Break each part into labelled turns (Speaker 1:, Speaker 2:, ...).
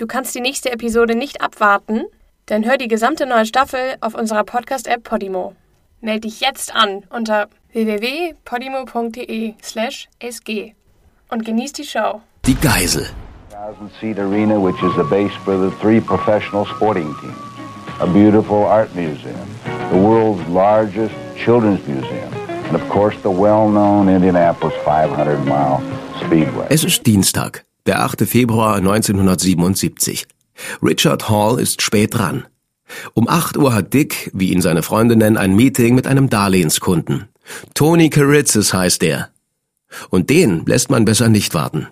Speaker 1: Du kannst die nächste Episode nicht abwarten? Dann hör die gesamte neue Staffel auf unserer Podcast-App Podimo. Meld dich jetzt an unter www.podimo.de/sg und genieß die Show.
Speaker 2: Die Geisel.
Speaker 3: 1,000-seat arena, which is the base for the three professional sporting teams. A beautiful art museum, the world's largest children's museum, and of course the well-known Indianapolis 500-mile speedway.
Speaker 2: Es ist Dienstag, der 8. Februar 1977. Richard Hall ist spät dran. Um 8 Uhr hat Dick, wie ihn seine Freunde nennen, ein Meeting mit einem Darlehenskunden. Tony Karitzis heißt er. Und den lässt man besser nicht warten.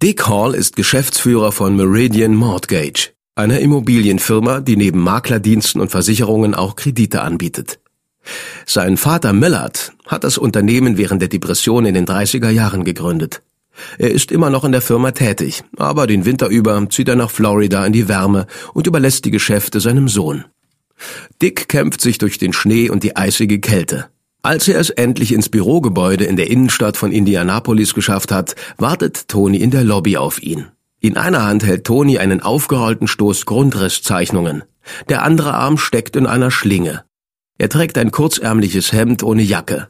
Speaker 2: Dick Hall ist Geschäftsführer von Meridian Mortgage, einer Immobilienfirma, die neben Maklerdiensten und Versicherungen auch Kredite anbietet. Sein Vater Millard hat das Unternehmen während der Depression in den 30er Jahren gegründet. Er ist immer noch in der Firma tätig, aber den Winter über zieht er nach Florida in die Wärme und überlässt die Geschäfte seinem Sohn. Dick kämpft sich durch den Schnee und die eisige Kälte. Als er es endlich ins Bürogebäude in der Innenstadt von Indianapolis geschafft hat, wartet Tony in der Lobby auf ihn. In einer Hand hält Tony einen aufgerollten Stoß Grundrisszeichnungen. Der andere Arm steckt in einer Schlinge. Er trägt ein kurzärmliches Hemd ohne Jacke.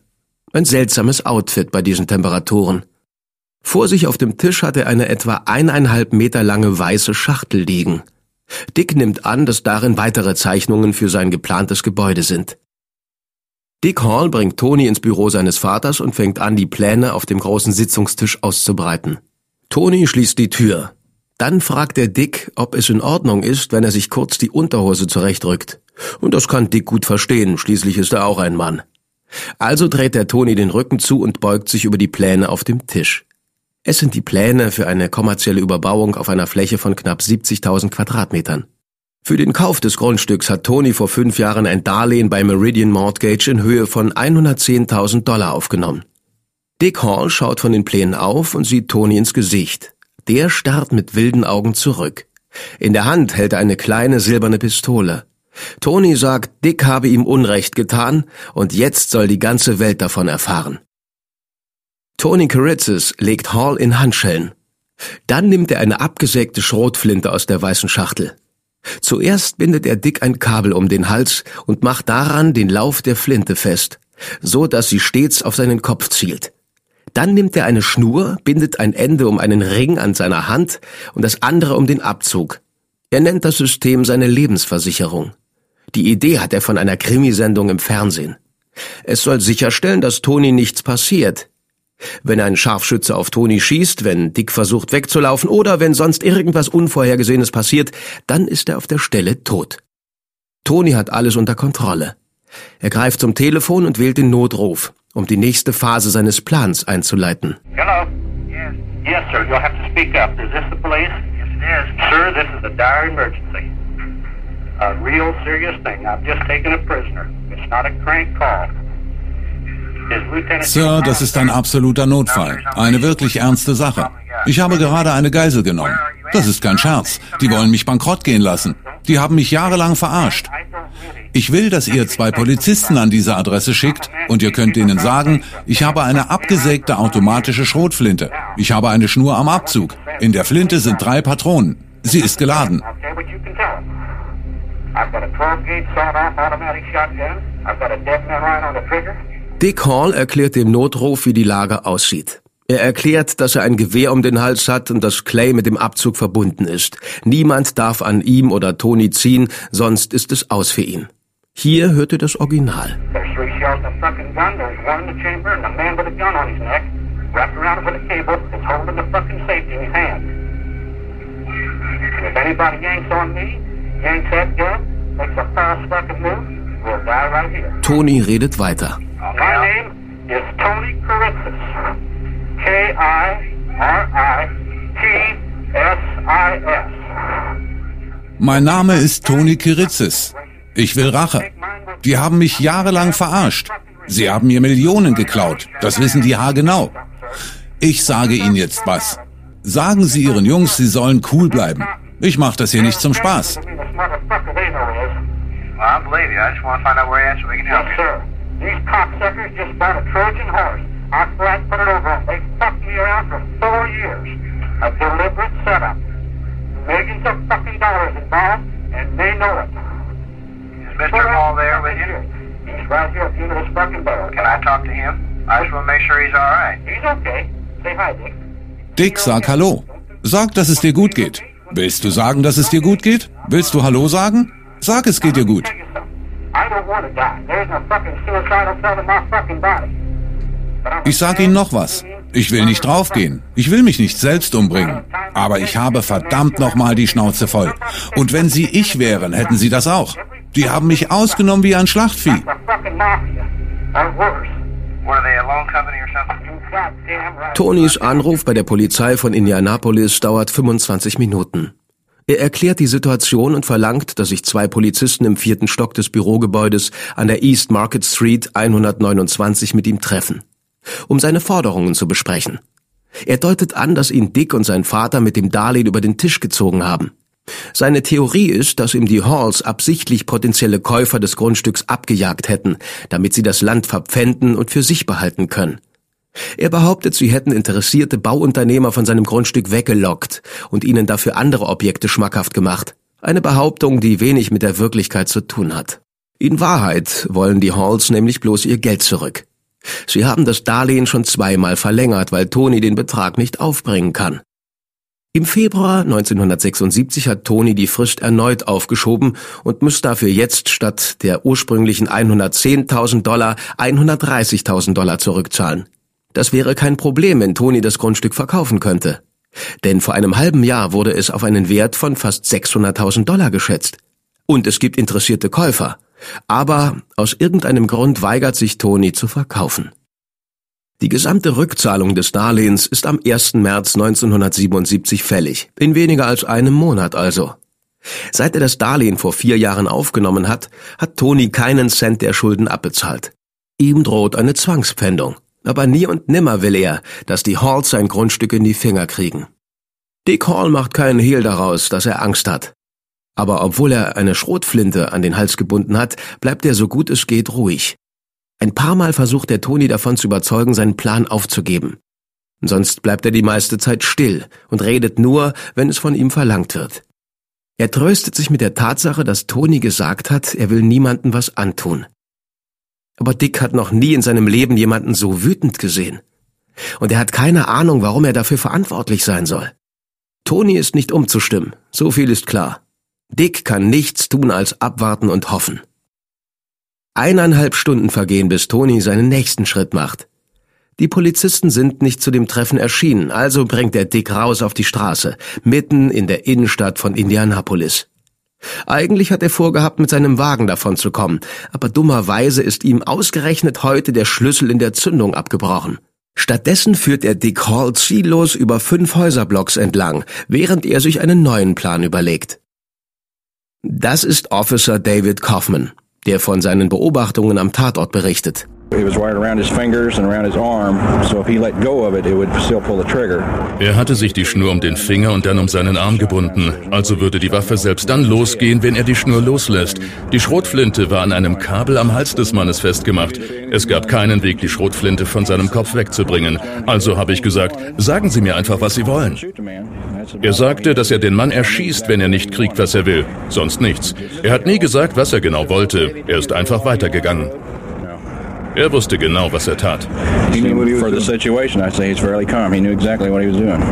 Speaker 2: Ein seltsames Outfit bei diesen Temperaturen. Vor sich auf dem Tisch hat er eine etwa eineinhalb Meter lange weiße Schachtel liegen. Dick nimmt an, dass darin weitere Zeichnungen für sein geplantes Gebäude sind. Dick Hall bringt Tony ins Büro seines Vaters und fängt an, die Pläne auf dem großen Sitzungstisch auszubreiten. Tony schließt die Tür. Dann fragt er Dick, ob es in Ordnung ist, wenn er sich kurz die Unterhose zurechtrückt. Und das kann Dick gut verstehen, schließlich ist er auch ein Mann. Also dreht er Tony den Rücken zu und beugt sich über die Pläne auf dem Tisch. Es sind die Pläne für eine kommerzielle Überbauung auf einer Fläche von knapp 70.000 Quadratmetern. Für den Kauf des Grundstücks hat Tony vor fünf Jahren ein Darlehen bei Meridian Mortgage in Höhe von 110.000 Dollar aufgenommen. Dick Hall schaut von den Plänen auf und sieht Tony ins Gesicht. Der starrt mit wilden Augen zurück. In der Hand hält er eine kleine silberne Pistole. Tony sagt, Dick habe ihm Unrecht getan und jetzt soll die ganze Welt davon erfahren. Tony Karitzis legt Hall in Handschellen. Dann nimmt er eine abgesägte Schrotflinte aus der weißen Schachtel. Zuerst bindet er Dick ein Kabel um den Hals und macht daran den Lauf der Flinte fest, so dass sie stets auf seinen Kopf zielt. Dann nimmt er eine Schnur, bindet ein Ende um einen Ring an seiner Hand und das andere um den Abzug. Er nennt das System seine Lebensversicherung. Die Idee hat er von einer Krimisendung im Fernsehen. Es soll sicherstellen, dass Toni nichts passiert, wenn ein Scharfschütze auf Toni schießt, wenn Dick versucht wegzulaufen oder wenn sonst irgendwas Unvorhergesehenes passiert, dann ist er auf der Stelle tot. Toni hat alles unter Kontrolle. Er greift zum Telefon und wählt den Notruf, um die nächste Phase seines Plans einzuleiten.
Speaker 4: Hello? Yes. Yes, sir. You'll have to speak up. Is this the police? Yes, it is. Sir, this is a dire emergency. A real serious thing. I've just taken a prisoner. It's not a crank call.
Speaker 5: Sir, das ist ein absoluter Notfall. Eine wirklich ernste Sache. Ich habe gerade eine Geisel genommen. Das ist kein Scherz. Die wollen mich bankrott gehen lassen. Die haben mich jahrelang verarscht. Ich will, dass ihr zwei Polizisten an diese Adresse schickt und ihr könnt ihnen sagen, ich habe eine abgesägte automatische Schrotflinte. Ich habe eine Schnur am Abzug. In der Flinte sind drei Patronen. Sie ist geladen.
Speaker 4: I've got a 12-gauge sawed-off automatic shotgun. I've got a man right on the trigger.
Speaker 2: Dick Hall erklärt dem Notruf, wie die Lage aussieht. Er erklärt, dass er ein Gewehr um den Hals hat und dass Clay mit dem Abzug verbunden ist. Niemand darf an ihm oder Tony ziehen, sonst ist es aus für ihn. Hier hört ihr das Original. Tony redet weiter.
Speaker 4: My name is Tony Karitzis. K-I-R-I-T-S-I-S.
Speaker 5: Mein Name ist Tony Kiritzis. Ich will Rache. Die haben mich jahrelang verarscht. Sie haben mir Millionen geklaut. Das wissen die haargenau. Ich sage Ihnen jetzt was. Sagen Sie Ihren Jungs, sie sollen cool bleiben. Ich mache das hier nicht zum Spaß.
Speaker 4: Well, I believe you. I just want to find out where you're at so we can help you. Sir, these cocksuckers just bought a Trojan horse. I flat put it over them. They fucked me around for four years. A deliberate setup. Millions of fucking dollars involved, and they know it.
Speaker 6: Is Mr. Hall there with you?
Speaker 4: He's right here at the end of this fucking barrel.
Speaker 6: Can I talk to him? I just want to make sure he's all right.
Speaker 4: He's okay. Say hi, Dick.
Speaker 5: Dick, sag Hallo. Sag, dass es dir gut geht. Willst du sagen, dass es dir gut geht? Willst du Hallo sagen? Sag, es geht dir gut. Ich sag Ihnen noch was. Ich will nicht draufgehen. Ich will mich nicht selbst umbringen. Aber ich habe verdammt nochmal die Schnauze voll. Und wenn Sie ich wären, hätten Sie das auch. Die haben mich ausgenommen wie ein Schlachtvieh.
Speaker 2: Tonys Anruf bei der Polizei von Indianapolis dauert 25 Minuten. Er erklärt die Situation und verlangt, dass sich zwei Polizisten im vierten Stock des Bürogebäudes an der East Market Street 129 mit ihm treffen, um seine Forderungen zu besprechen. Er deutet an, dass ihn Dick und sein Vater mit dem Darlehen über den Tisch gezogen haben. Seine Theorie ist, dass ihm die Halls absichtlich potenzielle Käufer des Grundstücks abgejagt hätten, damit sie das Land verpfänden und für sich behalten können. Er behauptet, sie hätten interessierte Bauunternehmer von seinem Grundstück weggelockt und ihnen dafür andere Objekte schmackhaft gemacht. Eine Behauptung, die wenig mit der Wirklichkeit zu tun hat. In Wahrheit wollen die Halls nämlich bloß ihr Geld zurück. Sie haben das Darlehen schon zweimal verlängert, weil Tony den Betrag nicht aufbringen kann. Im Februar 1976 hat Tony die Frist erneut aufgeschoben und muss dafür jetzt statt der ursprünglichen 110.000 Dollar 130.000 Dollar zurückzahlen. Das wäre kein Problem, wenn Tony das Grundstück verkaufen könnte. Denn vor einem halben Jahr wurde es auf einen Wert von fast 600.000 Dollar geschätzt. Und es gibt interessierte Käufer. Aber aus irgendeinem Grund weigert sich Tony zu verkaufen. Die gesamte Rückzahlung des Darlehens ist am 1. März 1977 fällig, in weniger als einem Monat also. Seit er das Darlehen vor vier Jahren aufgenommen hat, hat Tony keinen Cent der Schulden abbezahlt. Ihm droht eine Zwangspfändung, aber nie und nimmer will er, dass die Halls sein Grundstück in die Finger kriegen. Dick Hall macht keinen Hehl daraus, dass er Angst hat. Aber obwohl er eine Schrotflinte an den Hals gebunden hat, bleibt er so gut es geht ruhig. Ein paar Mal versucht der Tony davon zu überzeugen, seinen Plan aufzugeben. Sonst bleibt er die meiste Zeit still und redet nur, wenn es von ihm verlangt wird. Er tröstet sich mit der Tatsache, dass Tony gesagt hat, er will niemandem was antun. Aber Dick hat noch nie in seinem Leben jemanden so wütend gesehen. Und er hat keine Ahnung, warum er dafür verantwortlich sein soll. Tony ist nicht umzustimmen, so viel ist klar. Dick kann nichts tun als abwarten und hoffen. Eineinhalb Stunden vergehen, bis Tony seinen nächsten Schritt macht. Die Polizisten sind nicht zu dem Treffen erschienen, also bringt er Dick raus auf die Straße, mitten in der Innenstadt von Indianapolis. Eigentlich hat er vorgehabt, mit seinem Wagen davon zu kommen, aber dummerweise ist ihm ausgerechnet heute der Schlüssel in der Zündung abgebrochen. Stattdessen führt er Dick Hall ziellos über fünf Häuserblocks entlang, während er sich einen neuen Plan überlegt. Das ist Officer David Kaufman, der von seinen Beobachtungen am Tatort berichtet.
Speaker 7: It was wired around his fingers and around his arm, so if he let go of it, it would still pull the trigger.
Speaker 8: Er hatte sich die Schnur um den Finger und dann um seinen Arm gebunden. Also würde die Waffe selbst dann losgehen, wenn er die Schnur loslässt. Die Schrotflinte war an einem Kabel am Hals des Mannes festgemacht. Es gab keinen Weg, die Schrotflinte von seinem Kopf wegzubringen. Also habe ich gesagt, sagen Sie mir einfach, was Sie wollen. Er sagte, dass er den Mann erschießt, wenn er nicht kriegt, was er will. Sonst nichts. Er hat nie gesagt, was er genau wollte. Er ist einfach weitergegangen. Er wusste genau, was er tat.
Speaker 7: He knew for the situation. I'd say he's fairly calm. He knew exactly what he was doing.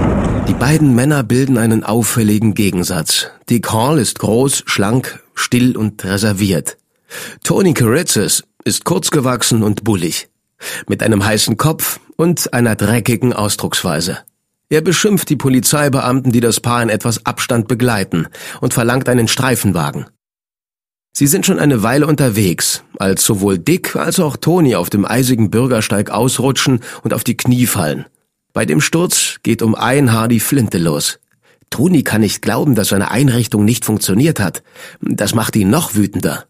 Speaker 2: Die beiden Männer bilden einen auffälligen Gegensatz. Dick Hall ist groß, schlank, still und reserviert. Tony Karitzis ist kurzgewachsen und bullig, mit einem heißen Kopf und einer dreckigen Ausdrucksweise. Er beschimpft die Polizeibeamten, die das Paar in etwas Abstand begleiten, und verlangt einen Streifenwagen. Sie sind schon eine Weile unterwegs, als sowohl Dick als auch Tony auf dem eisigen Bürgersteig ausrutschen und auf die Knie fallen. Bei dem Sturz geht um ein Haar die Flinte los. Tony kann nicht glauben, dass seine Einrichtung nicht funktioniert hat. Das macht ihn noch wütender.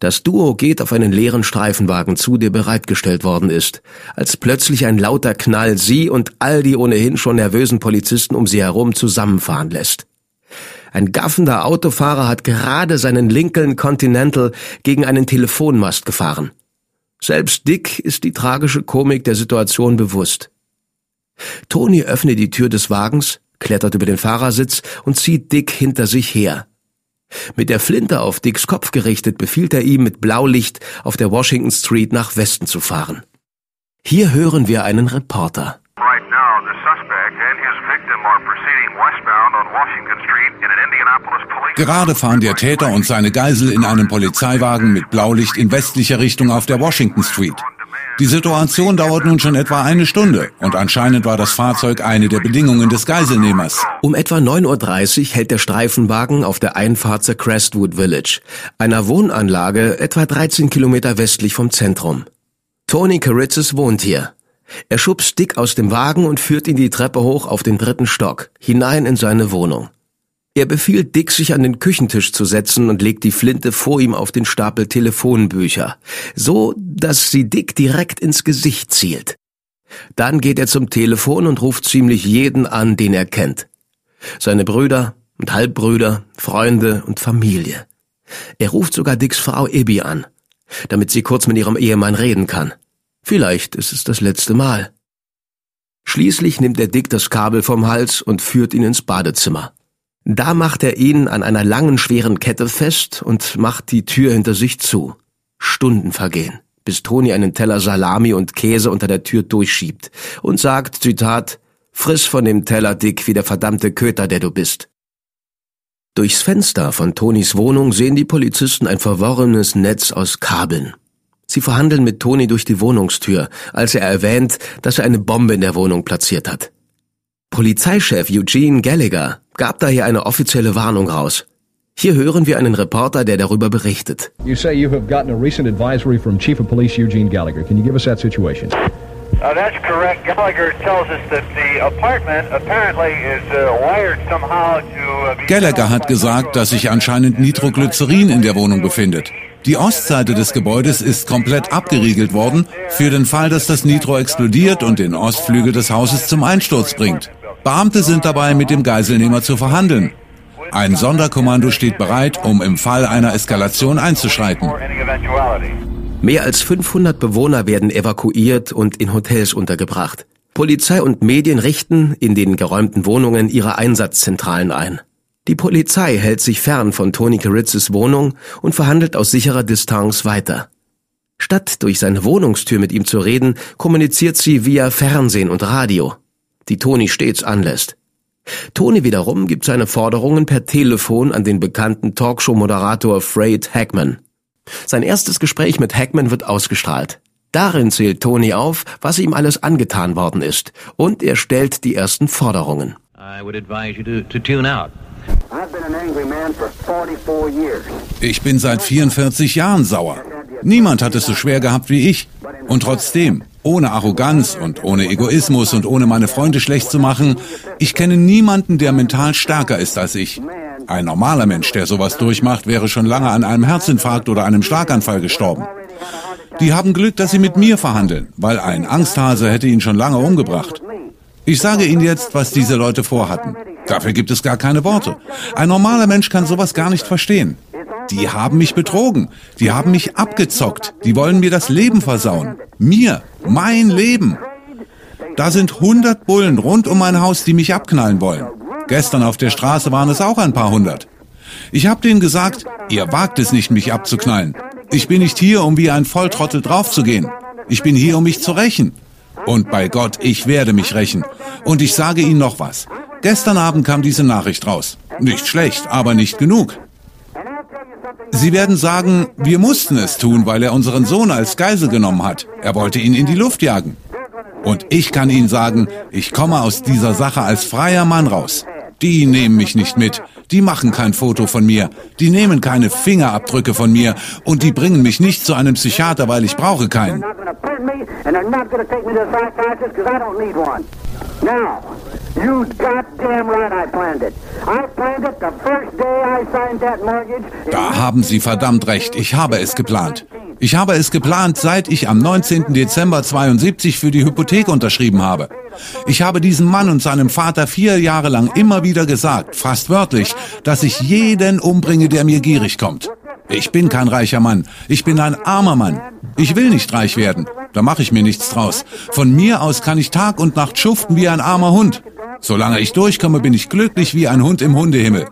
Speaker 2: Das Duo geht auf einen leeren Streifenwagen zu, der bereitgestellt worden ist, als plötzlich ein lauter Knall sie und all die ohnehin schon nervösen Polizisten um sie herum zusammenfahren lässt. Ein gaffender Autofahrer hat gerade seinen Lincoln Continental gegen einen Telefonmast gefahren. Selbst Dick ist die tragische Komik der Situation bewusst. Tony öffnet die Tür des Wagens, klettert über den Fahrersitz und zieht Dick hinter sich her. Mit der Flinte auf Dicks Kopf gerichtet befiehlt er ihm mit Blaulicht auf der Washington Street nach Westen zu fahren. Hier hören wir einen Reporter.
Speaker 9: Right now, the suspect and his
Speaker 5: Gerade fahren der Täter und seine Geisel in einem Polizeiwagen mit Blaulicht in westlicher Richtung auf der Washington Street. Die Situation dauert nun schon etwa eine Stunde und anscheinend war das Fahrzeug eine der Bedingungen des Geiselnehmers.
Speaker 2: Um etwa 9.30 Uhr hält der Streifenwagen auf der Einfahrt zur Crestwood Village, einer Wohnanlage etwa 13 Kilometer westlich vom Zentrum. Tony Caritzis wohnt hier. Er schubst Dick aus dem Wagen und führt ihn die Treppe hoch auf den dritten Stock, hinein in seine Wohnung. Er befiehlt Dick, sich an den Küchentisch zu setzen und legt die Flinte vor ihm auf den Stapel Telefonbücher, so dass sie Dick direkt ins Gesicht zielt. Dann geht er zum Telefon und ruft ziemlich jeden an, den er kennt. Seine Brüder und Halbbrüder, Freunde und Familie. Er ruft sogar Dicks Frau Ibby an, damit sie kurz mit ihrem Ehemann reden kann. Vielleicht ist es das letzte Mal. Schließlich nimmt er Dick das Kabel vom Hals und führt ihn ins Badezimmer. Da macht er ihn an einer langen, schweren Kette fest und macht die Tür hinter sich zu. Stunden vergehen, bis Toni einen Teller Salami und Käse unter der Tür durchschiebt und sagt, Zitat, Friss von dem Teller, Dick, wie der verdammte Köter, der du bist. Durchs Fenster von Tonis Wohnung sehen die Polizisten ein verworrenes Netz aus Kabeln. Sie verhandeln mit Toni durch die Wohnungstür, als er erwähnt, dass er eine Bombe in der Wohnung platziert hat. Polizeichef Eugene Gallagher gab daher eine offizielle Warnung raus. Hier hören wir einen Reporter, der darüber berichtet.
Speaker 10: You say you have gotten a recent advisory from Chief of Police Eugene Gallagher. Can you give us that situation?
Speaker 6: Uh, that's correct. Gallagher tells us that the apartment apparently is uh, wired somehow to. Uh,
Speaker 5: Gallagher hat gesagt, dass sich anscheinend Nitroglycerin in der Wohnung befindet. Die Ostseite des Gebäudes ist komplett abgeriegelt worden, für den Fall, dass das Nitro explodiert und den Ostflügel des Hauses zum Einsturz bringt. Beamte sind dabei, mit dem Geiselnehmer zu verhandeln. Ein Sonderkommando steht bereit, um im Fall einer Eskalation einzuschreiten.
Speaker 2: Mehr als 500 Bewohner werden evakuiert und in Hotels untergebracht. Polizei und Medien richten in den geräumten Wohnungen ihre Einsatzzentralen ein. Die Polizei hält sich fern von Tony Caritzes Wohnung und verhandelt aus sicherer Distanz weiter. Statt durch seine Wohnungstür mit ihm zu reden, kommuniziert sie via Fernsehen und Radio, die Tony stets anlässt. Tony wiederum gibt seine Forderungen per Telefon an den bekannten Talkshow-Moderator Fred Hackman. Sein erstes Gespräch mit Hackman wird ausgestrahlt. Darin zählt Tony auf, was ihm alles angetan worden ist, und er stellt die ersten Forderungen.
Speaker 11: I would advise you to, to tune out.
Speaker 3: I've been an angry man for 44 years.
Speaker 5: Ich bin seit 44 Jahren sauer. Niemand hat es so schwer gehabt wie ich. Und trotzdem, ohne Arroganz und ohne Egoismus und ohne meine Freunde schlecht zu machen, ich kenne niemanden, der mental stärker ist als ich. Ein normaler Mensch, der sowas durchmacht, wäre schon lange an einem Herzinfarkt oder einem Schlaganfall gestorben. Die haben Glück, dass sie mit mir verhandeln, weil ein Angsthase hätte ihn schon lange umgebracht. Ich sage Ihnen jetzt, was diese Leute vorhatten. Dafür gibt es gar keine Worte. Ein normaler Mensch kann sowas gar nicht verstehen. Die haben mich betrogen. Die haben mich abgezockt. Die wollen mir das Leben versauen. Mir. Mein Leben. Da sind hundert Bullen rund um mein Haus, die mich abknallen wollen. Gestern auf der Straße waren es auch ein paar hundert. Ich habe denen gesagt, ihr wagt es nicht, mich abzuknallen. Ich bin nicht hier, um wie ein Volltrottel draufzugehen. Ich bin hier, um mich zu rächen. Und bei Gott, ich werde mich rächen. Und ich sage Ihnen noch was. Gestern Abend kam diese Nachricht raus. Nicht schlecht, aber nicht genug. Sie werden sagen, wir mussten es tun, weil er unseren Sohn als Geisel genommen hat. Er wollte ihn in die Luft jagen. Und ich kann Ihnen sagen, ich komme aus dieser Sache als freier Mann raus. Die nehmen mich nicht mit. Die machen kein Foto von mir. Die nehmen keine Fingerabdrücke von mir. Und die bringen mich nicht zu einem Psychiater, weil ich brauche keinen.
Speaker 3: Now, you goddamn right I planned it. I planned it the first day I signed that mortgage.
Speaker 5: Da haben Sie verdammt recht. Ich habe es geplant. Ich habe es geplant, seit ich am 19. Dezember 72 für die Hypothek unterschrieben habe. Ich habe diesem Mann und seinem Vater vier Jahre lang immer wieder gesagt, fast wörtlich, dass ich jeden umbringe, der mir gierig kommt. Ich bin kein reicher Mann. Ich bin ein armer Mann. Ich will nicht reich werden. Da mache ich mir nichts draus. Von mir aus kann ich Tag und Nacht schuften wie ein armer Hund. Solange ich durchkomme, bin ich glücklich wie ein Hund im Hundehimmel.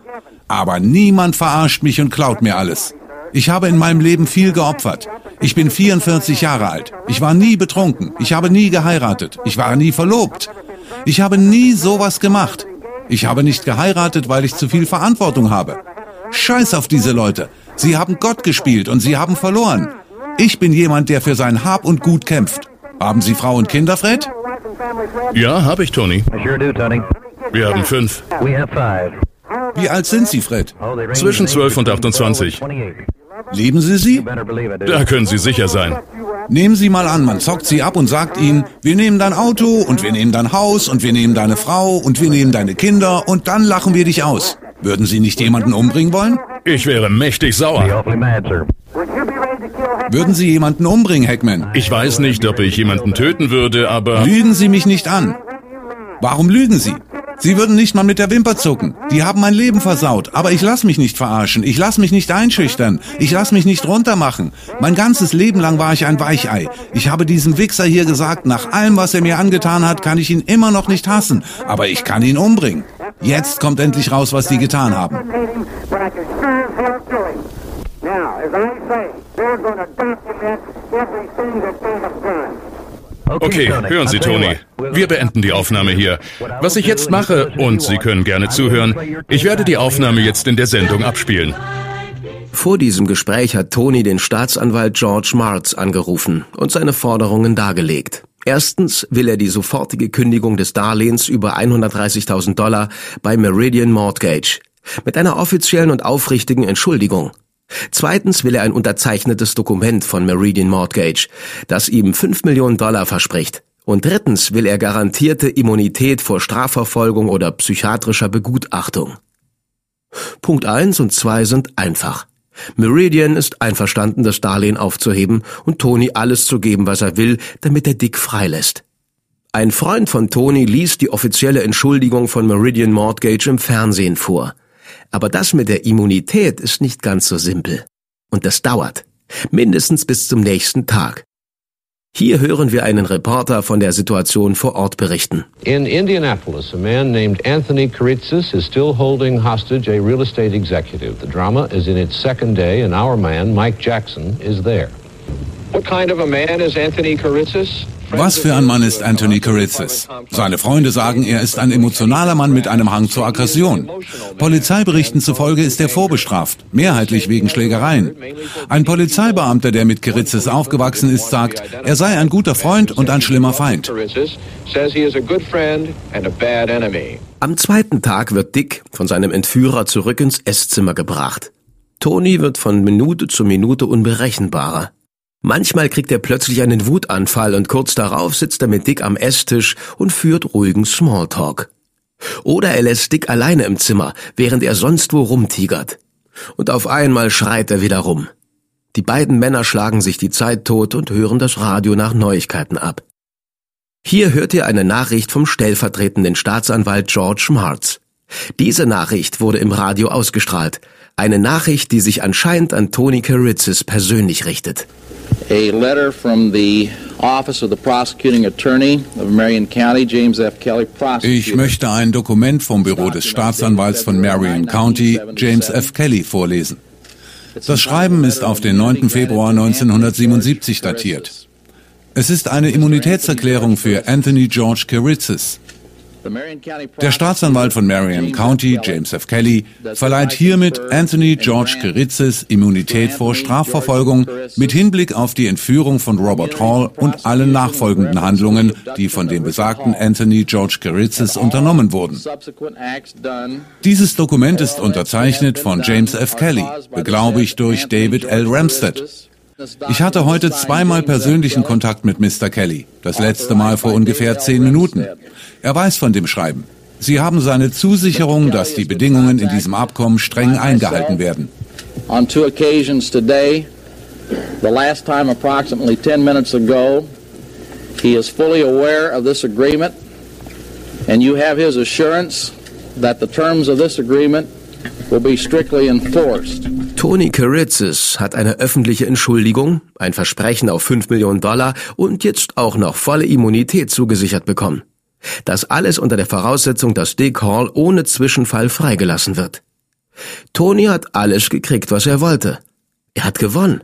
Speaker 5: Aber niemand verarscht mich und klaut mir alles. Ich habe in meinem Leben viel geopfert. Ich bin 44 Jahre alt. Ich war nie betrunken. Ich habe nie geheiratet. Ich war nie verlobt. Ich habe nie sowas gemacht. Ich habe nicht geheiratet, weil ich zu viel Verantwortung habe. Scheiß auf diese Leute. Sie haben Gott gespielt und sie haben verloren. Ich bin jemand, der für sein Hab und Gut kämpft. Haben Sie Frau und Kinder, Fred?
Speaker 8: Ja, habe ich, Tony. Wir haben fünf.
Speaker 5: Wie alt sind Sie, Fred?
Speaker 8: Zwischen
Speaker 11: in age
Speaker 8: 12 und
Speaker 11: between
Speaker 8: 28.
Speaker 11: 12 and 28.
Speaker 5: Lieben Sie sie?
Speaker 8: Da können Sie sicher sein.
Speaker 5: Nehmen Sie mal an, man zockt Sie ab und sagt Ihnen, wir nehmen dein Auto und wir nehmen dein Haus und wir nehmen deine Frau und wir nehmen deine Kinder und dann lachen wir dich aus. Würden Sie nicht jemanden umbringen wollen?
Speaker 8: Ich wäre mächtig
Speaker 11: Be
Speaker 8: sauer.
Speaker 5: Würden Sie jemanden umbringen, Hackman?
Speaker 8: Ich weiß nicht, ob ich jemanden töten würde, aber
Speaker 5: Lügen Sie mich nicht an. Warum lügen Sie? Sie würden nicht mal mit der Wimper zucken. Die haben mein Leben versaut. Aber ich lass mich nicht verarschen. Ich lass mich nicht einschüchtern. Ich lass mich nicht runtermachen. Mein ganzes Leben lang war ich ein Weichei. Ich habe diesem Wichser hier gesagt, nach allem, was er mir angetan hat, kann ich ihn immer noch nicht hassen. Aber ich kann ihn umbringen. Jetzt kommt endlich raus, was die getan haben.
Speaker 12: Now, as I say,
Speaker 8: Okay, hören Sie, Tony. Wir beenden die Aufnahme hier. Was ich jetzt mache, und Sie können gerne zuhören, ich werde die Aufnahme jetzt in der Sendung abspielen.
Speaker 2: Vor diesem Gespräch hat Tony den Staatsanwalt George Martz angerufen und seine Forderungen dargelegt. Erstens will er die sofortige Kündigung des Darlehens über 130.000 Dollar bei Meridian Mortgage mit einer offiziellen und aufrichtigen Entschuldigung. Zweitens will er ein unterzeichnetes Dokument von Meridian Mortgage, das ihm 5 Millionen Dollar verspricht. Und drittens will er garantierte Immunität vor Strafverfolgung oder psychiatrischer Begutachtung. Punkt 1 und 2 sind einfach. Meridian ist einverstanden, das Darlehen aufzuheben und Tony alles zu geben, was er will, damit er Dick freilässt. Ein Freund von Tony liest die offizielle Entschuldigung von Meridian Mortgage im Fernsehen vor. Aber das mit der Immunität ist nicht ganz so simpel. Und das dauert. Mindestens bis zum nächsten Tag. Hier hören wir einen Reporter von der Situation vor Ort berichten.
Speaker 13: In Indianapolis, a man named Anthony Karitzis is still holding hostage a real estate executive. The drama is in its second day, and our man, Mike Jackson, is there. What kind of a man is Anthony Karitzis?
Speaker 5: Was für ein Mann ist Anthony Karitzis? Seine Freunde sagen, er ist ein emotionaler Mann mit einem Hang zur Aggression. Polizeiberichten zufolge ist er vorbestraft, mehrheitlich wegen Schlägereien. Ein Polizeibeamter, der mit Karitzis aufgewachsen ist, sagt, er sei ein guter Freund und ein schlimmer Feind.
Speaker 13: Karitzis says he is a good friend and a bad enemy.
Speaker 2: Am zweiten Tag wird Dick von seinem Entführer zurück ins Esszimmer gebracht. Tony wird von Minute zu Minute unberechenbarer. Manchmal kriegt er plötzlich einen Wutanfall und kurz darauf sitzt er mit Dick am Esstisch und führt ruhigen Smalltalk. Oder er lässt Dick alleine im Zimmer, während er sonst wo rumtigert. Und auf einmal schreit er wieder rum. Die beiden Männer schlagen sich die Zeit tot und hören das Radio nach Neuigkeiten ab. Hier hört ihr eine Nachricht vom stellvertretenden Staatsanwalt George Martz. Diese Nachricht wurde im Radio ausgestrahlt. Eine Nachricht, die sich anscheinend an Tony Karitzis persönlich richtet.
Speaker 14: A letter from the
Speaker 5: Ich möchte ein Dokument vom Büro des Staatsanwalts von Marion County, James F. Kelly, vorlesen. Das Schreiben ist auf den 9. Februar 1977 datiert. Es ist eine Immunitätserklärung für Anthony George Karitzis. Der Staatsanwalt von Marion County, James F. Kelly, verleiht hiermit Anthony George Karitzis Immunität vor Strafverfolgung mit Hinblick auf die Entführung von Robert Hall und alle nachfolgenden Handlungen, die von dem besagten Anthony George Karitzis unternommen wurden. Dieses Dokument ist unterzeichnet von James F. Kelly, beglaubigt durch David L. Ramstead. Ich hatte heute zweimal persönlichen Kontakt mit Mr. Kelly, das letzte Mal vor ungefähr zehn Minuten. Er weiß von dem Schreiben. Sie haben seine Zusicherung, dass die Bedingungen in diesem Abkommen streng eingehalten werden.
Speaker 14: on two occasions today. The last time approximately 10 minutes ago. He is fully aware of this agreement, and you have his assurance that the terms of this agreement will be strictly enforced.
Speaker 2: Tony Karitzis hat eine öffentliche Entschuldigung, ein Versprechen auf 5 Millionen Dollar und jetzt auch noch volle Immunität zugesichert bekommen. Das alles unter der Voraussetzung, dass Dick Hall ohne Zwischenfall freigelassen wird. Tony hat alles gekriegt, was er wollte. Er hat gewonnen.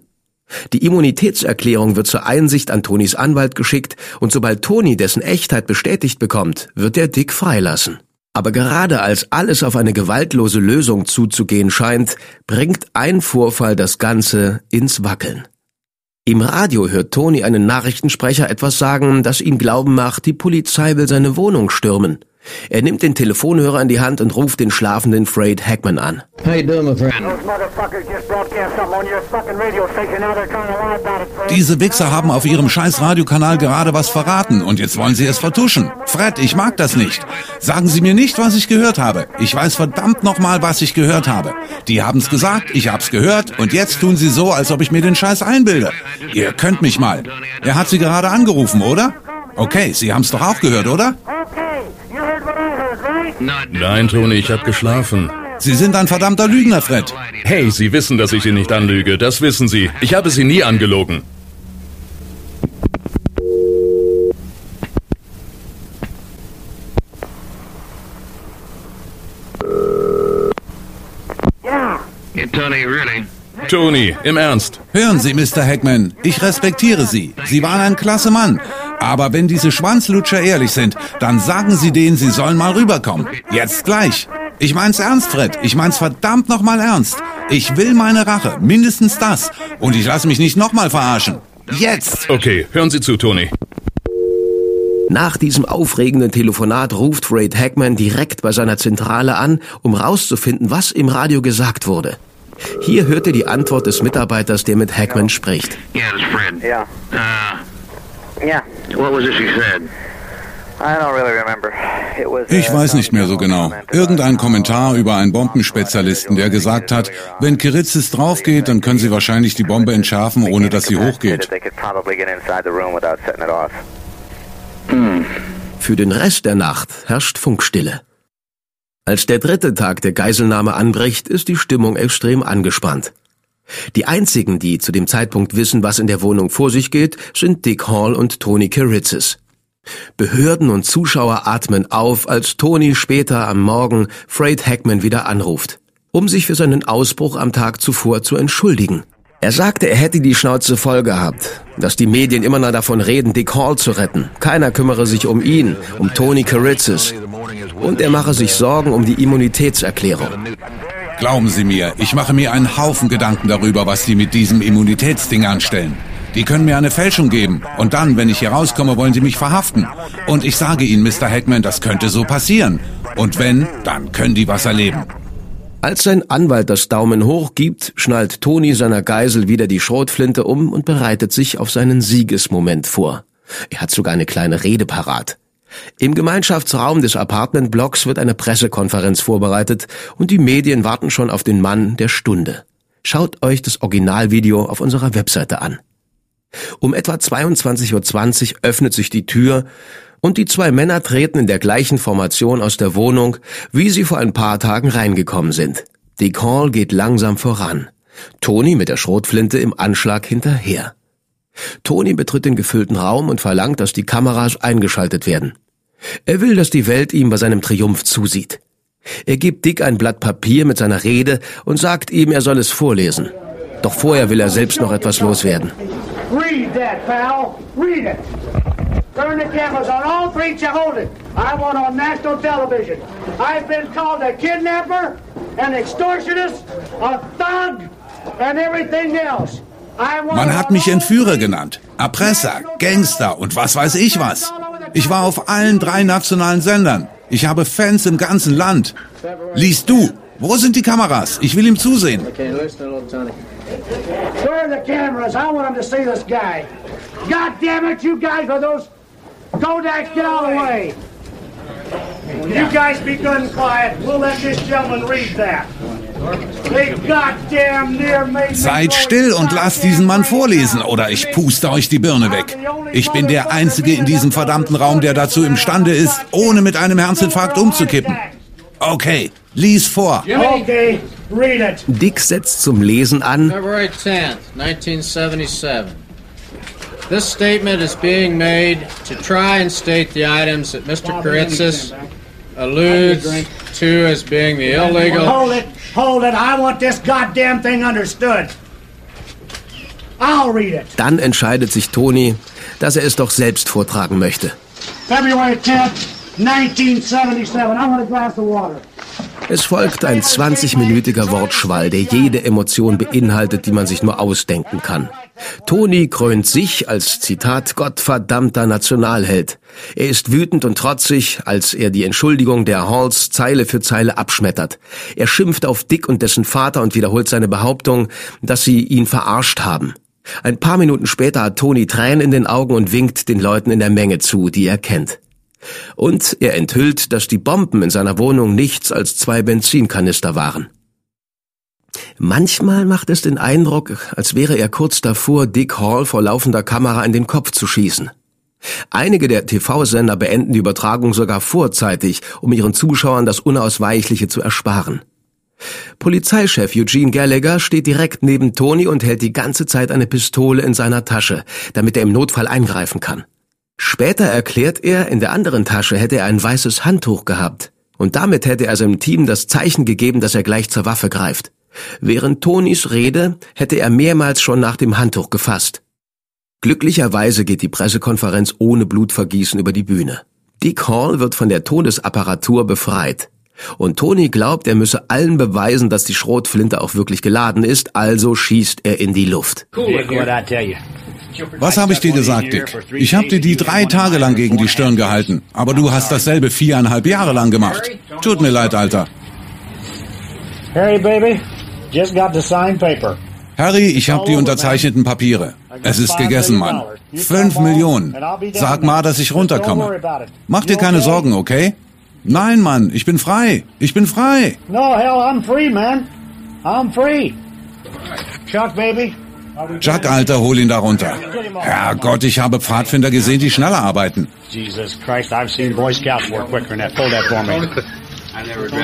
Speaker 2: Die Immunitätserklärung wird zur Einsicht an Tonys Anwalt geschickt und sobald Tony dessen Echtheit bestätigt bekommt, wird er Dick freilassen. Aber gerade als alles auf eine gewaltlose Lösung zuzugehen scheint, bringt ein Vorfall das Ganze ins Wackeln. Im Radio hört Tony einen Nachrichtensprecher etwas sagen, das ihm glauben macht, die Polizei will seine Wohnung stürmen. Er nimmt den Telefonhörer in die Hand und ruft den schlafenden Fred Hackman an.
Speaker 5: Diese Wichser haben auf ihrem scheiß Radiokanal gerade was verraten und jetzt wollen sie es vertuschen. Fred, ich mag das nicht. Sagen Sie mir nicht, was ich gehört habe. Ich weiß verdammt nochmal, was ich gehört habe. Die haben's gesagt, ich hab's gehört und jetzt tun sie so, als ob ich mir den Scheiß einbilde. Ihr könnt mich mal. Er hat Sie gerade angerufen, oder? Okay, Sie haben's doch auch gehört, oder?
Speaker 8: Nein, Tony, ich habe geschlafen.
Speaker 5: Sie sind ein verdammter Lügner, Fred.
Speaker 8: Hey, Sie wissen, dass ich Sie nicht anlüge. Das wissen Sie. Ich habe Sie nie angelogen.
Speaker 9: Tony,
Speaker 8: im Ernst.
Speaker 5: Hören Sie, Mr. Hackman, ich respektiere Sie. Sie waren ein klasse Mann. Aber wenn diese Schwanzlutscher ehrlich sind, dann sagen Sie denen, sie sollen mal rüberkommen. Jetzt gleich. Ich mein's ernst, Fred. Ich mein's verdammt nochmal ernst. Ich will meine Rache. Mindestens das. Und ich lasse mich nicht nochmal verarschen. Jetzt!
Speaker 8: Okay, hören Sie zu, Tony.
Speaker 2: Nach diesem aufregenden Telefonat ruft Fred Hackman direkt bei seiner Zentrale an, um rauszufinden, was im Radio gesagt wurde. Hier hört ihr die Antwort des Mitarbeiters, der mit Hackman spricht.
Speaker 9: Yeah, it's Fred.
Speaker 6: Yeah.
Speaker 9: Uh,
Speaker 6: Yeah.
Speaker 5: Ich weiß nicht mehr so genau. Irgendein Kommentar über einen Bombenspezialisten, der gesagt hat, wenn Kiritzis draufgeht, dann können sie wahrscheinlich die Bombe entschärfen, ohne dass sie hochgeht.
Speaker 6: Off.
Speaker 2: Für den Rest der Nacht herrscht Funkstille. Als der dritte Tag der Geiselnahme anbricht, ist die Stimmung extrem angespannt. Die einzigen, die zu dem Zeitpunkt wissen, was in der Wohnung vor sich geht, sind Dick Hall und Tony Kiritzis. Behörden und Zuschauer atmen auf, als Tony später am Morgen Fred Hackman wieder anruft, um sich für seinen Ausbruch am Tag zuvor zu entschuldigen. Er sagte, er hätte die Schnauze voll gehabt, dass die Medien immer noch davon reden, Dick Hall zu retten. Keiner kümmere sich um ihn, um Tony Kiritzis. Und er mache sich Sorgen um die Immunitätserklärung.
Speaker 5: Glauben Sie mir, ich mache mir einen Haufen Gedanken darüber, was die mit diesem Immunitätsding anstellen. Die können mir eine Fälschung geben und dann, wenn ich hier rauskomme, wollen sie mich verhaften. Und ich sage Ihnen, Mr. Hackman, das könnte so passieren. Und wenn, dann können die was erleben.
Speaker 2: Als sein Anwalt das Daumen hoch gibt, schnallt Tony seiner Geisel wieder die Schrotflinte um und bereitet sich auf seinen Siegesmoment vor. Er hat sogar eine kleine Rede parat. Im Gemeinschaftsraum des Apartmentblocks wird eine Pressekonferenz vorbereitet und die Medien warten schon auf den Mann der Stunde. Schaut euch das Originalvideo auf unserer Webseite an. Um etwa 22.20 Uhr öffnet sich die Tür und die zwei Männer treten in der gleichen Formation aus der Wohnung, wie sie vor ein paar Tagen reingekommen sind. Dick Hall geht langsam voran. Tony mit der Schrotflinte im Anschlag hinterher. Tony betritt den gefüllten Raum und verlangt, dass die Kameras eingeschaltet werden. Er will, dass die Welt ihm bei seinem Triumph zusieht. Er gibt Dick ein Blatt Papier mit seiner Rede und sagt ihm, er soll es vorlesen. Doch vorher will er selbst noch etwas loswerden.
Speaker 12: Read that, pal. Read it. Turn the cameras on all three you hold it. I want on national television. I've been called a kidnapper, an extortionist, a thug, and everything else.
Speaker 5: Man hat mich Entführer genannt, Erpresser, Gangster und was weiß ich was. Ich war auf allen drei nationalen Sendern. Ich habe Fans im ganzen Land. Liest du, wo sind die Kameras? Ich will ihm zusehen.
Speaker 12: Kodaks, get out of the way. You guys be good and quiet. We'll let this gentleman read that.
Speaker 5: Seid still und lasst diesen Mann vorlesen oder ich puste euch die Birne weg. Ich bin der Einzige in diesem verdammten Raum, der dazu imstande ist, ohne mit einem Herzinfarkt umzukippen. Okay, lies vor.
Speaker 12: Okay, read it.
Speaker 2: Dick setzt zum Lesen an
Speaker 14: February 10th, 1977.
Speaker 15: This statement is being made to try and state the items that Mr. Karitzis alludes to as being the illegal.
Speaker 12: Hold it. I want this goddamn thing understood. I'll read it.
Speaker 2: Dann entscheidet sich Tony, dass er es doch selbst vortragen möchte.
Speaker 12: February 10th, 1977. I want a glass of water.
Speaker 2: Es folgt ein 20-minütiger Wortschwall, der jede Emotion beinhaltet, die man sich nur ausdenken kann. Tony krönt sich als Zitat Gottverdammter Nationalheld. Er ist wütend und trotzig, als er die Entschuldigung der Halls Zeile für Zeile abschmettert. Er schimpft auf Dick und dessen Vater und wiederholt seine Behauptung, dass sie ihn verarscht haben. Ein paar Minuten später hat Tony Tränen in den Augen und winkt den Leuten in der Menge zu, die er kennt. Und er enthüllt, dass die Bomben in seiner Wohnung nichts als zwei Benzinkanister waren. Manchmal macht es den Eindruck, als wäre er kurz davor, Dick Hall vor laufender Kamera in den Kopf zu schießen. Einige der TV-Sender beenden die Übertragung sogar vorzeitig, um ihren Zuschauern das Unausweichliche zu ersparen. Polizeichef Eugene Gallagher steht direkt neben Tony und hält die ganze Zeit eine Pistole in seiner Tasche, damit er im Notfall eingreifen kann. Später erklärt er, in der anderen Tasche hätte er ein weißes Handtuch gehabt. Und damit hätte er seinem Team das Zeichen gegeben, dass er gleich zur Waffe greift. Während Tonys Rede hätte er mehrmals schon nach dem Handtuch gefasst. Glücklicherweise geht die Pressekonferenz ohne Blutvergießen über die Bühne. Dick Hall wird von der Todesapparatur befreit. Und Tony glaubt, er müsse allen beweisen, dass die Schrotflinte auch wirklich geladen ist, also schießt er in die Luft.
Speaker 5: Was habe ich dir gesagt, Dick? Ich habe dir die drei Tage lang gegen die Stirn gehalten, aber du hast dasselbe viereinhalb Jahre lang gemacht. Tut mir leid, Alter.
Speaker 12: Harry, baby, just got the signed paper.
Speaker 5: Harry, ich habe die unterzeichneten Papiere. Es ist gegessen, Mann. Fünf Millionen. Sag mal, dass ich runterkomme. Mach dir keine Sorgen, okay? Nein, Mann, ich bin frei. Ich bin frei.
Speaker 12: No, hell, I'm free, man. I'm free. Chuck, baby.
Speaker 5: Chuck, Alter, hol ihn da runter. Herrgott, ich habe Pfadfinder gesehen, die schneller arbeiten.
Speaker 12: Jesus Christ, I've seen Boy Scouts work quicker than that. Hold that for me.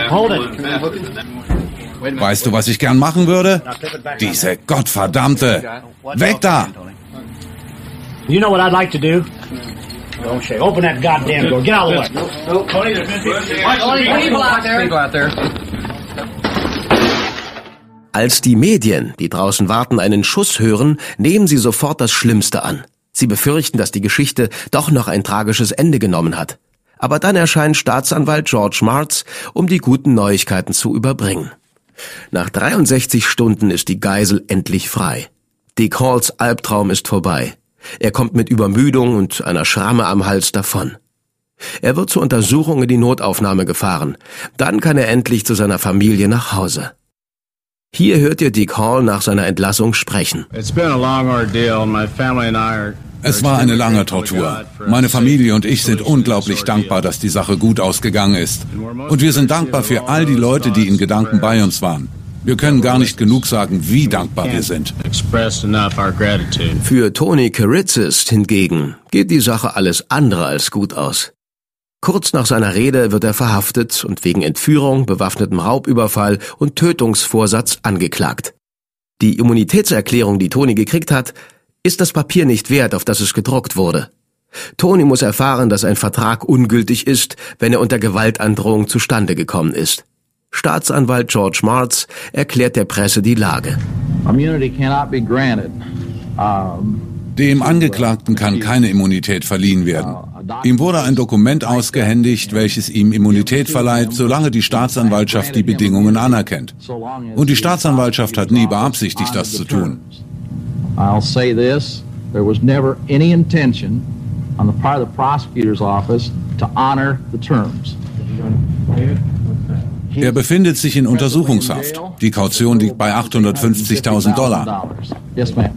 Speaker 12: Hold it.
Speaker 5: Weißt du, was ich gern machen würde? Diese Gottverdammte. Weg da!
Speaker 12: You know what I'd like to do? Don't shake. Open that goddamn door. Get out of the way.
Speaker 15: Tony, there's been people out there. People out there.
Speaker 2: Als die Medien, die draußen warten, einen Schuss hören, nehmen sie sofort das Schlimmste an. Sie befürchten, dass die Geschichte doch noch ein tragisches Ende genommen hat. Aber dann erscheint Staatsanwalt George Martz, um die guten Neuigkeiten zu überbringen. Nach 63 Stunden ist die Geisel endlich frei. Dick Halls Albtraum ist vorbei. Er kommt mit Übermüdung und einer Schramme am Hals davon. Er wird zur Untersuchung in die Notaufnahme gefahren. Dann kann er endlich zu seiner Familie nach Hause. Hier hört ihr Dick Hall nach seiner Entlassung sprechen.
Speaker 5: Es war eine lange Tortur. Meine Familie und ich sind unglaublich dankbar, dass die Sache gut ausgegangen ist. Und wir sind dankbar für all die Leute, die in Gedanken bei uns waren. Wir können gar nicht genug sagen, wie dankbar wir sind.
Speaker 2: Für Tony Karitzis hingegen geht die Sache alles andere als gut aus. Kurz nach seiner Rede wird er verhaftet und wegen Entführung, bewaffnetem Raubüberfall und Tötungsvorsatz angeklagt. Die Immunitätserklärung, die Tony gekriegt hat, ist das Papier nicht wert, auf das es gedruckt wurde. Tony muss erfahren, dass ein Vertrag ungültig ist, wenn er unter Gewaltandrohung zustande gekommen ist. Staatsanwalt George Martz erklärt der Presse die Lage.
Speaker 5: Dem Angeklagten kann keine Immunität verliehen werden. Ihm wurde ein Dokument ausgehändigt, welches ihm Immunität verleiht, solange die Staatsanwaltschaft die Bedingungen anerkennt. Und die Staatsanwaltschaft hat nie beabsichtigt, das zu tun.
Speaker 14: I'll say this, there was never any intention on the part of the prosecutor's office to honor the terms.
Speaker 5: Er befindet sich in Untersuchungshaft. Die Kaution liegt bei 850.000 Dollar.
Speaker 14: Yes, ma'am.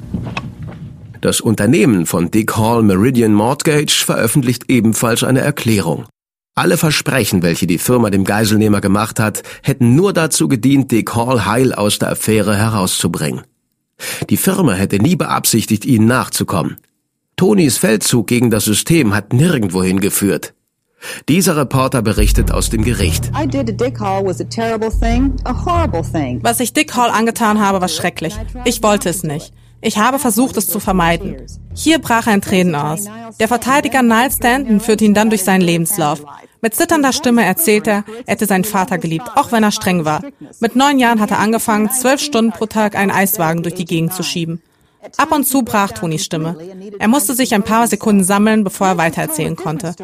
Speaker 2: Das Unternehmen von Dick Hall Meridian Mortgage veröffentlicht ebenfalls eine Erklärung. Alle Versprechen, welche die Firma dem Geiselnehmer gemacht hat, hätten nur dazu gedient, Dick Hall heil aus der Affäre herauszubringen. Die Firma hätte nie beabsichtigt, ihnen nachzukommen. Tonys Feldzug gegen das System hat nirgendwohin geführt. Dieser Reporter berichtet aus dem Gericht.
Speaker 16: Was ich Dick Hall angetan habe, war schrecklich. Ich wollte es nicht. Ich habe versucht, es zu vermeiden. Hier brach er in Tränen aus. Der Verteidiger Niles Stanton führte ihn dann durch seinen Lebenslauf. Mit zitternder Stimme erzählt er, er hätte seinen Vater geliebt, auch wenn er streng war. Mit neun Jahren hat er angefangen, zwölf Stunden pro Tag einen Eiswagen durch die Gegend zu schieben. Ab und zu brach Tonis Stimme. Er musste sich ein paar Sekunden sammeln, bevor er weitererzählen konnte.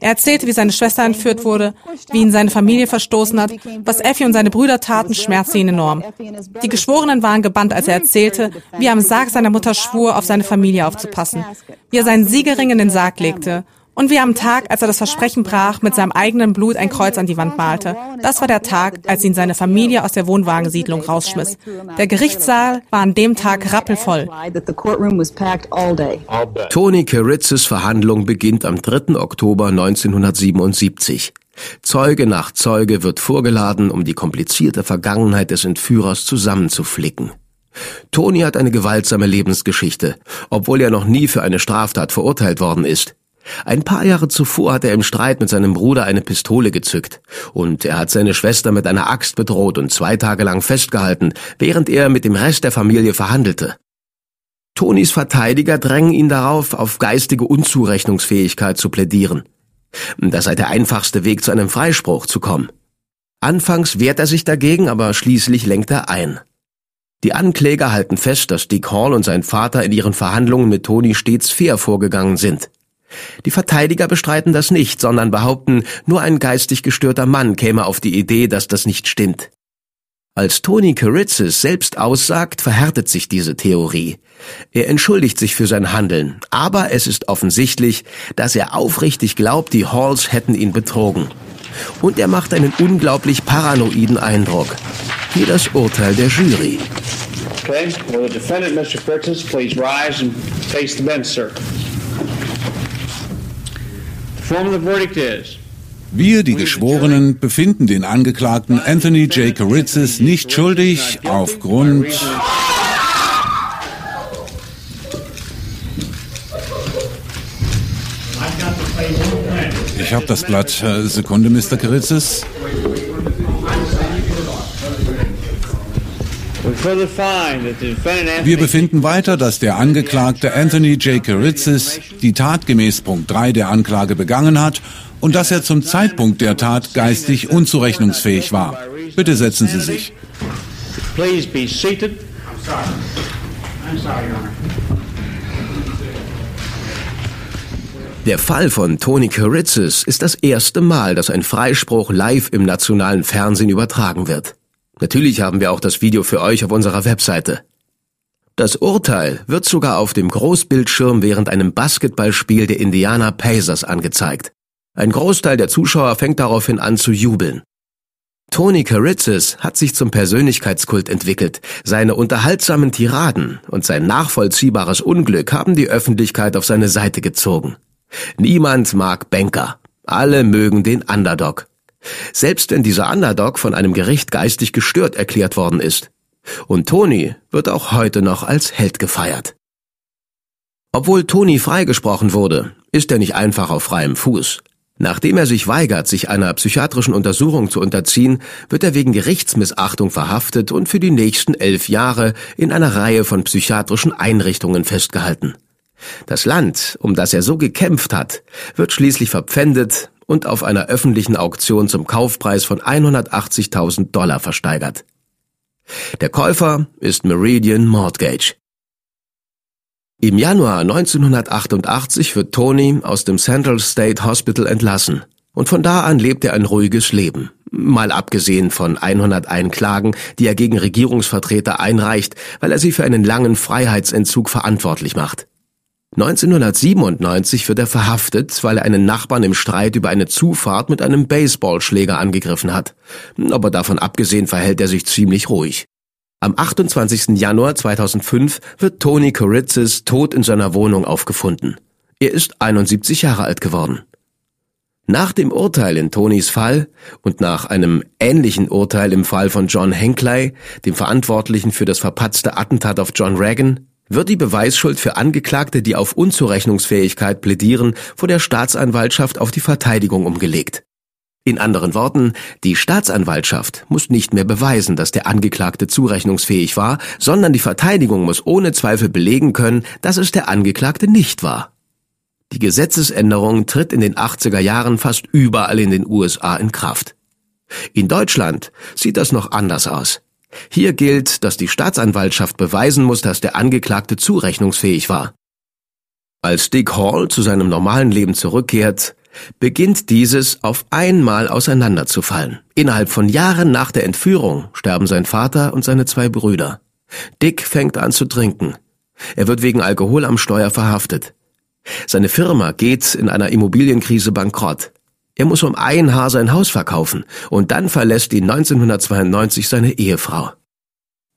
Speaker 16: Er erzählte, wie seine Schwester entführt wurde, wie ihn seine Familie verstoßen hat, was Effie und seine Brüder taten, schmerzte ihn enorm. Die Geschworenen waren gebannt, als er erzählte, wie er am Sarg seiner Mutter schwur, auf seine Familie aufzupassen, wie er seinen Siegerring in den Sarg legte und wie am Tag, als er das Versprechen brach, mit seinem eigenen Blut ein Kreuz an die Wand malte. Das war der Tag, als ihn seine Familie aus der Wohnwagensiedlung rausschmiss. Der Gerichtssaal war an dem Tag rappelvoll.
Speaker 2: Tony Karitzes Verhandlung beginnt am 3. Oktober 1977. Zeuge nach Zeuge wird vorgeladen, um die komplizierte Vergangenheit des Entführers zusammenzuflicken. Tony hat eine gewaltsame Lebensgeschichte, obwohl er noch nie für eine Straftat verurteilt worden ist. Ein paar Jahre zuvor hat er im Streit mit seinem Bruder eine Pistole gezückt und er hat seine Schwester mit einer Axt bedroht und zwei Tage lang festgehalten, während er mit dem Rest der Familie verhandelte. Tonys Verteidiger drängen ihn darauf, auf geistige Unzurechnungsfähigkeit zu plädieren. Das sei der einfachste Weg zu einem Freispruch zu kommen. Anfangs wehrt er sich dagegen, aber schließlich lenkt er ein. Die Ankläger halten fest, dass Dick Hall und sein Vater in ihren Verhandlungen mit Tony stets fair vorgegangen sind. Die Verteidiger bestreiten das nicht, sondern behaupten, nur ein geistig gestörter Mann käme auf die Idee, dass das nicht stimmt. Als Tony Karitzis selbst aussagt, verhärtet sich diese Theorie. Er entschuldigt sich für sein Handeln, aber es ist offensichtlich, dass er aufrichtig glaubt, die Halls hätten ihn betrogen. Und er macht einen unglaublich paranoiden Eindruck. Hier das Urteil der Jury.
Speaker 17: Okay, will the defendant, Mr. Fritzes, please rise and face the bench, sir.
Speaker 5: Wir, die Geschworenen, befinden den Angeklagten Anthony J. Karitzis nicht schuldig aufgrund Ich habe das Blatt. Äh, Sekunde, Mr. Karitzis. Wir befinden weiter, dass der Angeklagte Anthony J. Karitzis die Tat gemäß Punkt 3 der Anklage begangen hat und dass er zum Zeitpunkt der Tat geistig unzurechnungsfähig war. Bitte setzen Sie sich.
Speaker 2: Der Fall von Tony Karitzis ist das erste Mal, dass ein Freispruch live im nationalen Fernsehen übertragen wird. Natürlich haben wir auch das Video für euch auf unserer Webseite. Das Urteil wird sogar auf dem Großbildschirm während einem Basketballspiel der Indiana Pacers angezeigt. Ein Großteil der Zuschauer fängt daraufhin an zu jubeln. Tony Karitzis hat sich zum Persönlichkeitskult entwickelt. Seine unterhaltsamen Tiraden und sein nachvollziehbares Unglück haben die Öffentlichkeit auf seine Seite gezogen. Niemand mag Banker. Alle mögen den Underdog. Selbst wenn dieser Underdog von einem Gericht geistig gestört erklärt worden ist. Und Tony wird auch heute noch als Held gefeiert. Obwohl Tony freigesprochen wurde, ist er nicht einfach auf freiem Fuß. Nachdem er sich weigert, sich einer psychiatrischen Untersuchung zu unterziehen, wird er wegen Gerichtsmissachtung verhaftet und für die nächsten elf Jahre in einer Reihe von psychiatrischen Einrichtungen festgehalten. Das Land, um das er so gekämpft hat, wird schließlich verpfändet und auf einer öffentlichen Auktion zum Kaufpreis von 180.000 Dollar versteigert. Der Käufer ist Meridian Mortgage. Im Januar 1988 wird Tony aus dem Central State Hospital entlassen und von da an lebt er ein ruhiges Leben. Mal abgesehen von 101 Klagen, die er gegen Regierungsvertreter einreicht, weil er sie für einen langen Freiheitsentzug verantwortlich macht. 1997 wird er verhaftet, weil er einen Nachbarn im Streit über eine Zufahrt mit einem Baseballschläger angegriffen hat. Aber davon abgesehen verhält er sich ziemlich ruhig. Am 28. Januar 2005 wird Tony Koritzis tot in seiner Wohnung aufgefunden. Er ist 71 Jahre alt geworden. Nach dem Urteil in Tonys Fall und nach einem ähnlichen Urteil im Fall von John Henkley, dem Verantwortlichen für das verpatzte Attentat auf John Reagan, wird die Beweisschuld für Angeklagte, die auf Unzurechnungsfähigkeit plädieren, vor der Staatsanwaltschaft auf die Verteidigung umgelegt. In anderen Worten, die Staatsanwaltschaft muss nicht mehr beweisen, dass der Angeklagte zurechnungsfähig war, sondern die Verteidigung muss ohne Zweifel belegen können, dass es der Angeklagte nicht war. Die Gesetzesänderung tritt in den 80er Jahren fast überall in den USA in Kraft. In Deutschland sieht das noch anders aus. Hier gilt, dass die Staatsanwaltschaft beweisen muss, dass der Angeklagte zurechnungsfähig war. Als Dick Hall zu seinem normalen Leben zurückkehrt, beginnt dieses auf einmal auseinanderzufallen. Innerhalb von Jahren nach der Entführung sterben sein Vater und seine zwei Brüder. Dick fängt an zu trinken. Er wird wegen Alkohol am Steuer verhaftet. Seine Firma geht in einer Immobilienkrise bankrott. Er muss um ein Haar sein Haus verkaufen und dann verlässt ihn 1992 seine Ehefrau.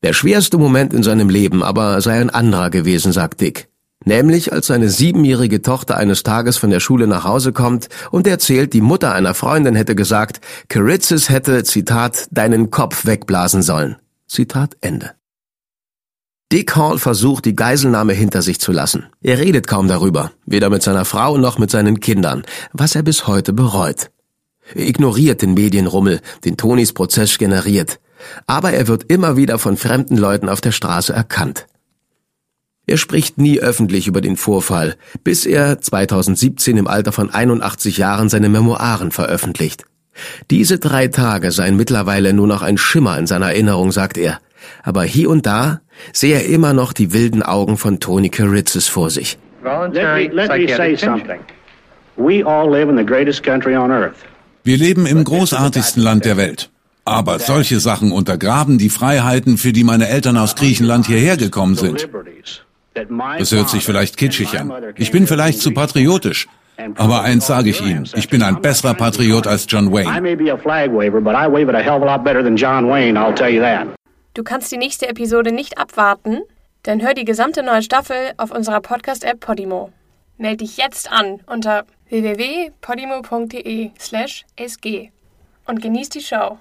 Speaker 2: Der schwerste Moment in seinem Leben aber sei ein anderer gewesen, sagt Dick. Nämlich als seine siebenjährige Tochter eines Tages von der Schule nach Hause kommt und erzählt, die Mutter einer Freundin hätte gesagt, Caritzis hätte, Zitat, deinen Kopf wegblasen sollen. Zitat Ende. Dick Hall versucht, die Geiselnahme hinter sich zu lassen. Er redet kaum darüber, weder mit seiner Frau noch mit seinen Kindern, was er bis heute bereut. Er ignoriert den Medienrummel, den Tonys Prozess generiert. Aber er wird immer wieder von fremden Leuten auf der Straße erkannt. Er spricht nie öffentlich über den Vorfall, bis er 2017 im Alter von 81 Jahren seine Memoiren veröffentlicht. Diese drei Tage seien mittlerweile nur noch ein Schimmer in seiner Erinnerung, sagt er aber hier und da sehe er immer noch die wilden Augen von Tony Karitzis vor sich.
Speaker 5: Wir leben im großartigsten Land der Welt. Aber solche Sachen untergraben die Freiheiten, für die meine Eltern aus Griechenland hierher gekommen sind. Das hört sich vielleicht kitschig an. Ich bin vielleicht zu patriotisch. Aber eins sage ich Ihnen, ich bin ein besserer Patriot als John Wayne.
Speaker 1: Du kannst die nächste Episode nicht abwarten? Dann hör die gesamte neue Staffel auf unserer Podcast-App Podimo. Meld dich jetzt an unter www.podimo.de/sg und genieß die Show.